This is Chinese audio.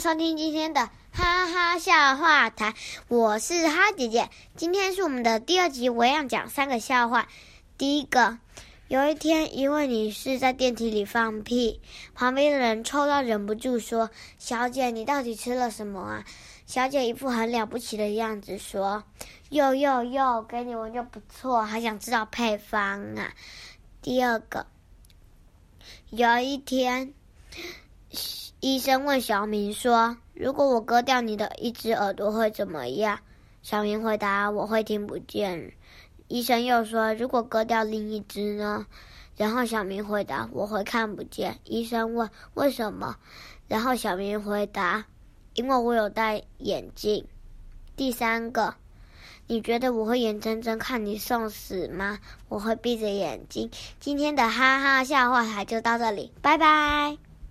收听今天的哈哈笑话台，我是哈姐姐。今天是我们的第二集，我要讲三个笑话。第一个，有一天，一位女士在电梯里放屁，旁边的人臭到忍不住说：“小姐，你到底吃了什么啊？”小姐一副很了不起的样子说：“哟哟哟，给你闻就不错，还想知道配方啊？”第二个，有一天。医生问小明说：“如果我割掉你的一只耳朵会怎么样？”小明回答：“我会听不见。”医生又说：“如果割掉另一只呢？”然后小明回答：“我会看不见。”医生问：“为什么？”然后小明回答：“因为我有戴眼镜。”第三个，你觉得我会眼睁睁看你送死吗？我会闭着眼睛。今天的哈哈笑话台就到这里，拜拜。